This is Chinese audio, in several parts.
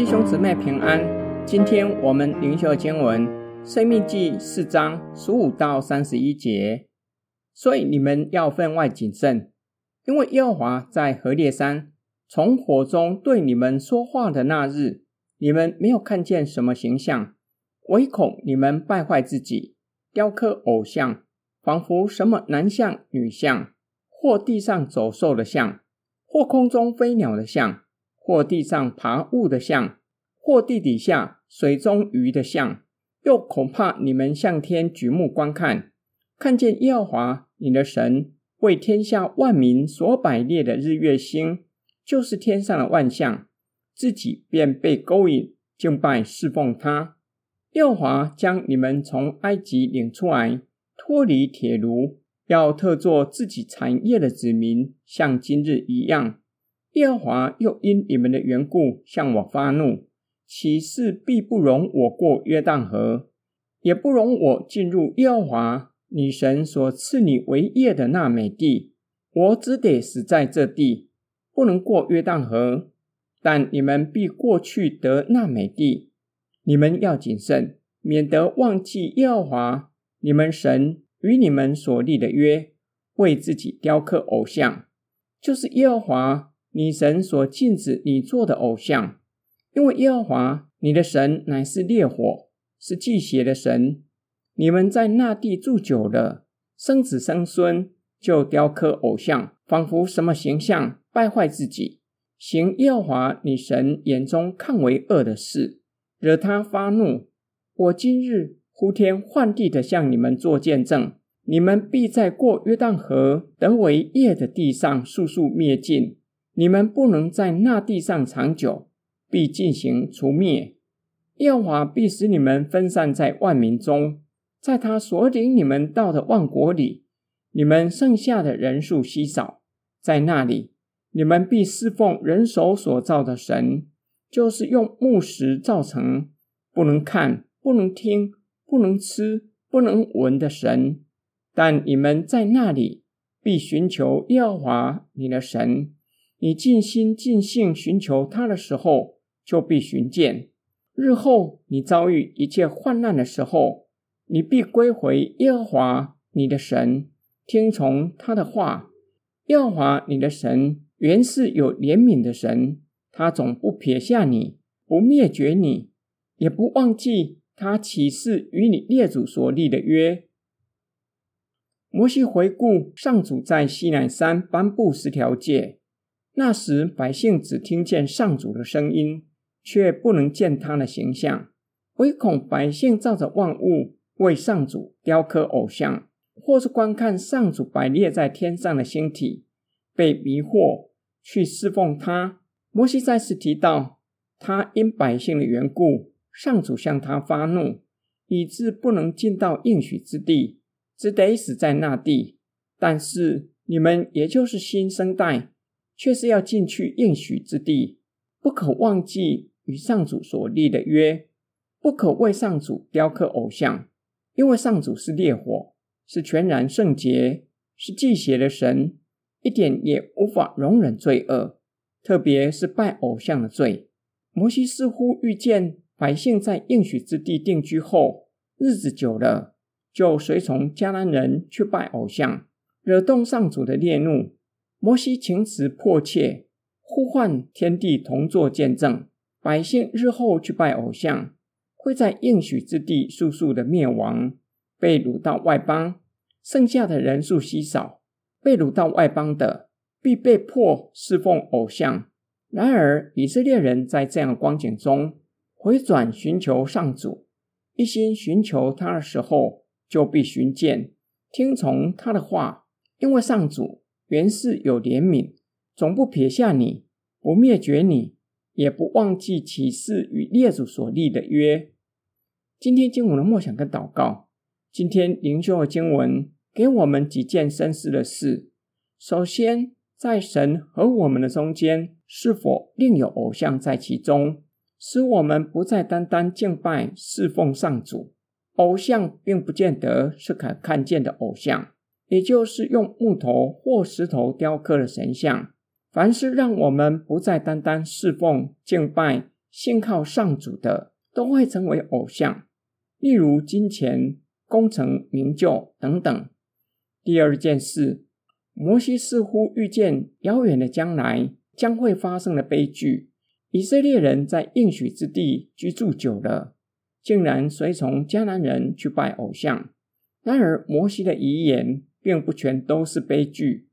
弟兄姊妹平安。今天我们灵修经文《生命记》四章十五到三十一节。所以你们要分外谨慎，因为耶和华在何烈山从火中对你们说话的那日，你们没有看见什么形象，唯恐你们败坏自己，雕刻偶像，仿佛什么男像、女像，或地上走兽的像，或空中飞鸟的像。或地上爬物的像，或地底下水中鱼的像，又恐怕你们向天举目观看，看见耶和华你的神为天下万民所摆列的日月星，就是天上的万象，自己便被勾引敬拜侍奉他。耶和华将你们从埃及领出来，脱离铁炉，要特作自己产业的子民，像今日一样。耶和华又因你们的缘故向我发怒，其事必不容我过约旦河，也不容我进入耶和华你神所赐你为业的那美地。我只得死在这地，不能过约旦河。但你们必过去得那美地。你们要谨慎，免得忘记耶和华你们神与你们所立的约，为自己雕刻偶像，就是耶和华。你神所禁止你做的偶像，因为耶和华你的神乃是烈火，是忌邪的神。你们在那地住久了，生子生孙，就雕刻偶像，仿佛什么形象，败坏自己，行耶和华你神眼中看为恶的事，惹他发怒。我今日呼天唤地的向你们作见证，你们必在过约旦河得为业的地上速速灭尽。你们不能在那地上长久，必进行除灭。耶和华必使你们分散在万民中，在他所领你们到的万国里，你们剩下的人数稀少。在那里，你们必侍奉人手所造的神，就是用木石造成，不能看、不能听、不能吃、不能闻的神。但你们在那里必寻求耶和华你的神。你尽心尽性寻求他的时候，就必寻见；日后你遭遇一切患难的时候，你必归回耶和华你的神，听从他的话。耶和华你的神原是有怜悯的神，他总不撇下你，不灭绝你，也不忘记他起誓与你列祖所立的约。摩西回顾上主在西南山颁布十条诫。那时，百姓只听见上主的声音，却不能见他的形象，唯恐百姓照着万物为上主雕刻偶像，或是观看上主摆列在天上的星体，被迷惑去侍奉他。摩西再次提到，他因百姓的缘故，上主向他发怒，以致不能进到应许之地，只得死在那地。但是你们，也就是新生代。却是要进去应许之地，不可忘记与上主所立的约，不可为上主雕刻偶像，因为上主是烈火，是全然圣洁，是忌邪的神，一点也无法容忍罪恶，特别是拜偶像的罪。摩西似乎预见百姓在应许之地定居后，日子久了，就随从迦南人去拜偶像，惹动上主的烈怒。摩西情辞迫切，呼唤天地同作见证：百姓日后去拜偶像，会在应许之地速速的灭亡，被掳到外邦，剩下的人数稀少。被掳到外邦的，必被迫侍奉偶像。然而，以色列人在这样光景中回转寻求上主，一心寻求他的时候，就必寻见，听从他的话，因为上主。原是有怜悯，总不撇下你，不灭绝你，也不忘记起誓与列祖所立的约。今天经文的梦想跟祷告，今天灵修的经文给我们几件深思的事。首先，在神和我们的中间，是否另有偶像在其中，使我们不再单单敬拜侍奉上主？偶像并不见得是可看见的偶像。也就是用木头或石头雕刻的神像，凡是让我们不再单单侍奉敬拜信靠上主的，都会成为偶像，例如金钱、功成名就等等。第二件事，摩西似乎预见遥远的将来将会发生的悲剧。以色列人在应许之地居住久了，竟然随从迦南人去拜偶像。然而，摩西的遗言并不全都是悲剧，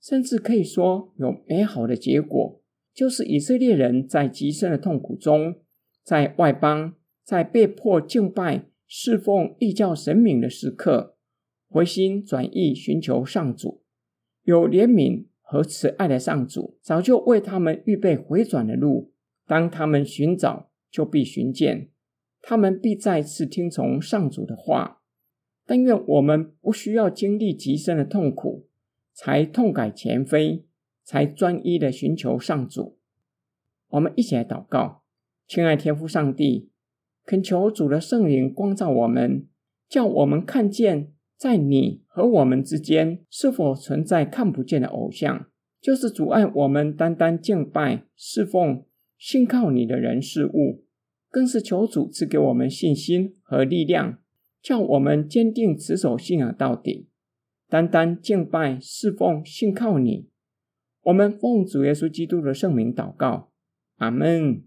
甚至可以说有美好的结果，就是以色列人在极深的痛苦中，在外邦，在被迫敬拜、侍奉异教神明的时刻，回心转意，寻求上主，有怜悯和慈爱的上主，早就为他们预备回转的路。当他们寻找，就必寻见，他们必再次听从上主的话。但愿我们不需要经历极深的痛苦，才痛改前非，才专一的寻求上主。我们一起来祷告，亲爱天父上帝，恳求主的圣灵光照我们，叫我们看见，在你和我们之间是否存在看不见的偶像，就是阻碍我们单单敬拜、侍奉、信靠你的人事物，更是求主赐给我们信心和力量。叫我们坚定持守信仰到底，单单敬拜、侍奉、信靠你。我们奉主耶稣基督的圣名祷告，阿门。